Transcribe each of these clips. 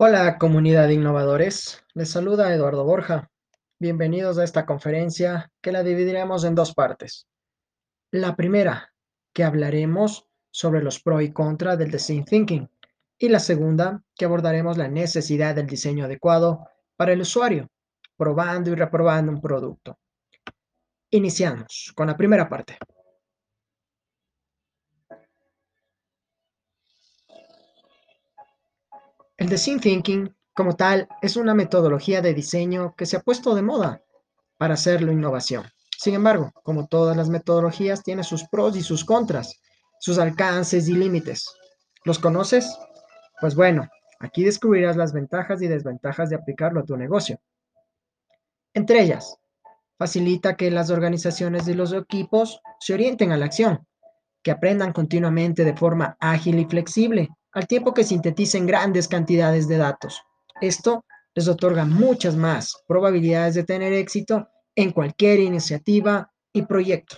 Hola comunidad de innovadores, les saluda Eduardo Borja. Bienvenidos a esta conferencia que la dividiremos en dos partes. La primera, que hablaremos sobre los pros y contras del design thinking. Y la segunda, que abordaremos la necesidad del diseño adecuado para el usuario, probando y reprobando un producto. Iniciamos con la primera parte. El design thinking, como tal, es una metodología de diseño que se ha puesto de moda para hacerlo innovación. Sin embargo, como todas las metodologías, tiene sus pros y sus contras, sus alcances y límites. ¿Los conoces? Pues bueno, aquí descubrirás las ventajas y desventajas de aplicarlo a tu negocio. Entre ellas, facilita que las organizaciones y los equipos se orienten a la acción, que aprendan continuamente de forma ágil y flexible, al tiempo que sinteticen grandes cantidades de datos. Esto les otorga muchas más probabilidades de tener éxito en cualquier iniciativa y proyecto.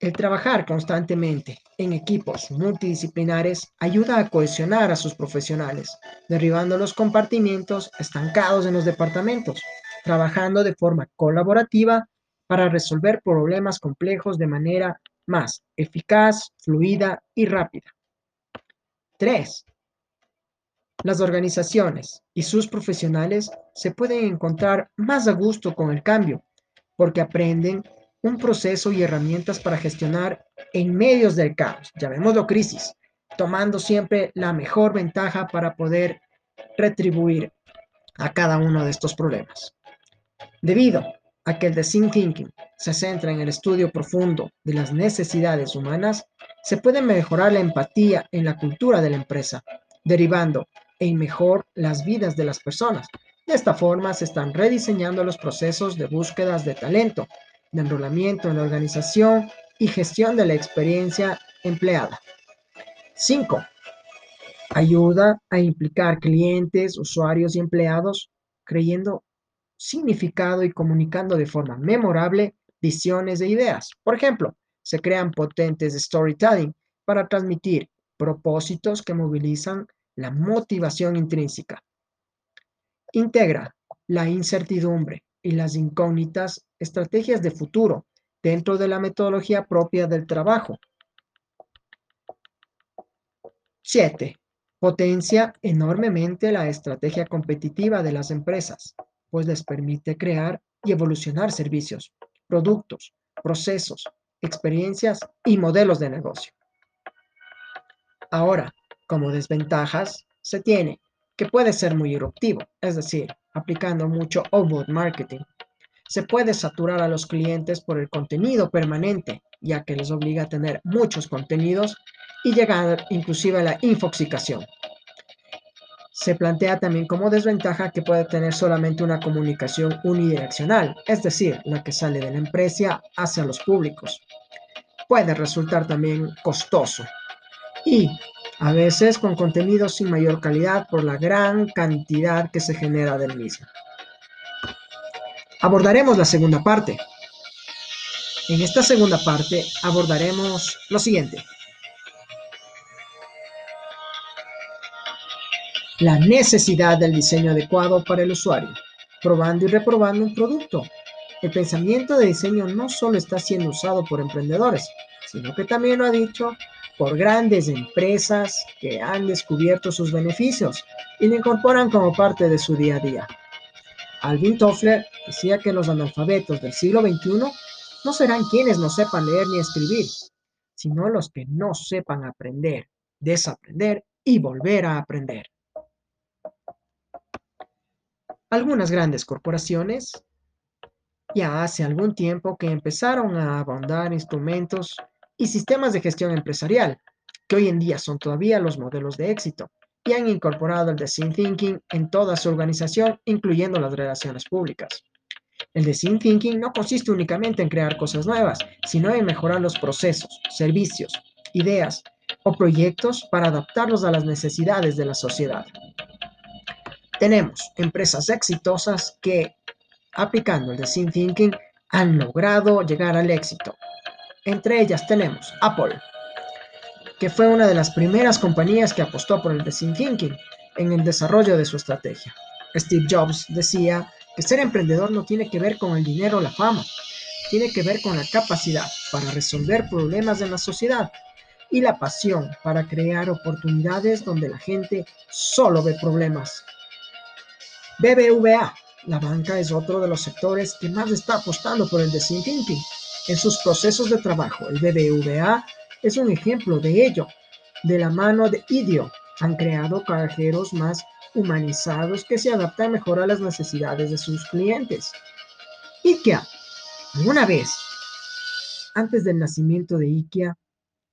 El trabajar constantemente en equipos multidisciplinares ayuda a cohesionar a sus profesionales, derribando los compartimientos estancados en los departamentos, trabajando de forma colaborativa para resolver problemas complejos de manera más eficaz, fluida y rápida. Tres, las organizaciones y sus profesionales se pueden encontrar más a gusto con el cambio porque aprenden un proceso y herramientas para gestionar en medios del caos, llamémoslo crisis, tomando siempre la mejor ventaja para poder retribuir a cada uno de estos problemas. Debido a que el design thinking se centra en el estudio profundo de las necesidades humanas, se puede mejorar la empatía en la cultura de la empresa, derivando en mejor las vidas de las personas. De esta forma se están rediseñando los procesos de búsquedas de talento, de enrolamiento en la organización y gestión de la experiencia empleada. 5. Ayuda a implicar clientes, usuarios y empleados creyendo significado y comunicando de forma memorable visiones e ideas. Por ejemplo, se crean potentes storytelling para transmitir propósitos que movilizan la motivación intrínseca. Integra la incertidumbre y las incógnitas estrategias de futuro dentro de la metodología propia del trabajo. 7. Potencia enormemente la estrategia competitiva de las empresas, pues les permite crear y evolucionar servicios, productos, procesos, experiencias y modelos de negocio. Ahora, como desventajas, se tiene que puede ser muy eruptivo, es decir, aplicando mucho outbound marketing. Se puede saturar a los clientes por el contenido permanente, ya que les obliga a tener muchos contenidos y llegar inclusive a la infoxicación. Se plantea también como desventaja que puede tener solamente una comunicación unidireccional, es decir, la que sale de la empresa hacia los públicos puede resultar también costoso y a veces con contenido sin mayor calidad por la gran cantidad que se genera del mismo. Abordaremos la segunda parte. En esta segunda parte abordaremos lo siguiente. La necesidad del diseño adecuado para el usuario, probando y reprobando un producto, el pensamiento de diseño no solo está siendo usado por emprendedores, sino que también lo ha dicho por grandes empresas que han descubierto sus beneficios y lo incorporan como parte de su día a día. Alvin Toffler decía que los analfabetos del siglo XXI no serán quienes no sepan leer ni escribir, sino los que no sepan aprender, desaprender y volver a aprender. Algunas grandes corporaciones ya hace algún tiempo que empezaron a abundar instrumentos y sistemas de gestión empresarial, que hoy en día son todavía los modelos de éxito, y han incorporado el Design Thinking en toda su organización, incluyendo las relaciones públicas. El Design Thinking no consiste únicamente en crear cosas nuevas, sino en mejorar los procesos, servicios, ideas o proyectos para adaptarlos a las necesidades de la sociedad. Tenemos empresas exitosas que aplicando el design thinking han logrado llegar al éxito. Entre ellas tenemos Apple, que fue una de las primeras compañías que apostó por el design thinking en el desarrollo de su estrategia. Steve Jobs decía que ser emprendedor no tiene que ver con el dinero o la fama, tiene que ver con la capacidad para resolver problemas en la sociedad y la pasión para crear oportunidades donde la gente solo ve problemas. BBVA, la banca es otro de los sectores que más está apostando por el design thinking. En sus procesos de trabajo, el BBVA es un ejemplo de ello. De la mano de IDEO, han creado cajeros más humanizados que se adaptan mejor a las necesidades de sus clientes. IKEA una vez, antes del nacimiento de IKEA,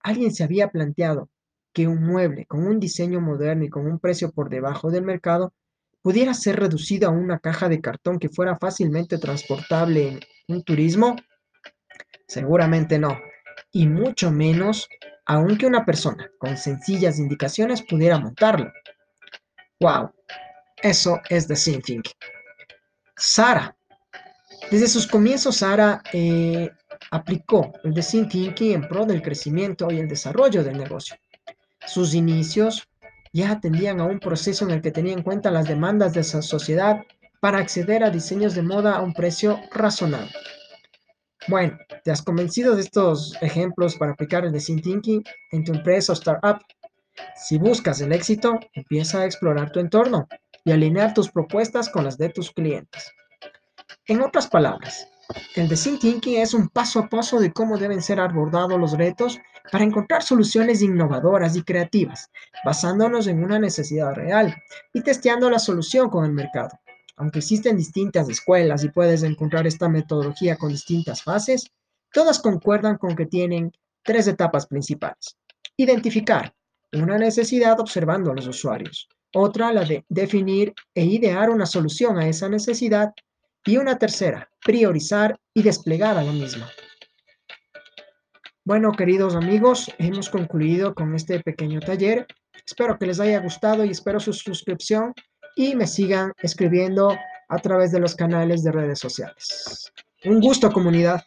alguien se había planteado que un mueble con un diseño moderno y con un precio por debajo del mercado pudiera ser reducido a una caja de cartón que fuera fácilmente transportable en un turismo? Seguramente no, y mucho menos aunque una persona con sencillas indicaciones pudiera montarlo. ¡Wow! Eso es The Thinking. Sara desde sus comienzos, Sara eh, aplicó el design thinking en pro del crecimiento y el desarrollo del negocio. Sus inicios ya atendían a un proceso en el que tenía en cuenta las demandas de esa sociedad para acceder a diseños de moda a un precio razonable. Bueno, ¿te has convencido de estos ejemplos para aplicar el design thinking en tu empresa o startup? Si buscas el éxito, empieza a explorar tu entorno y alinear tus propuestas con las de tus clientes. En otras palabras, el design thinking es un paso a paso de cómo deben ser abordados los retos para encontrar soluciones innovadoras y creativas, basándonos en una necesidad real y testeando la solución con el mercado. Aunque existen distintas escuelas y puedes encontrar esta metodología con distintas fases, todas concuerdan con que tienen tres etapas principales. Identificar una necesidad observando a los usuarios. Otra, la de definir e idear una solución a esa necesidad y una tercera, priorizar y desplegar a la misma. Bueno, queridos amigos, hemos concluido con este pequeño taller. Espero que les haya gustado y espero su suscripción y me sigan escribiendo a través de los canales de redes sociales. Un gusto, comunidad.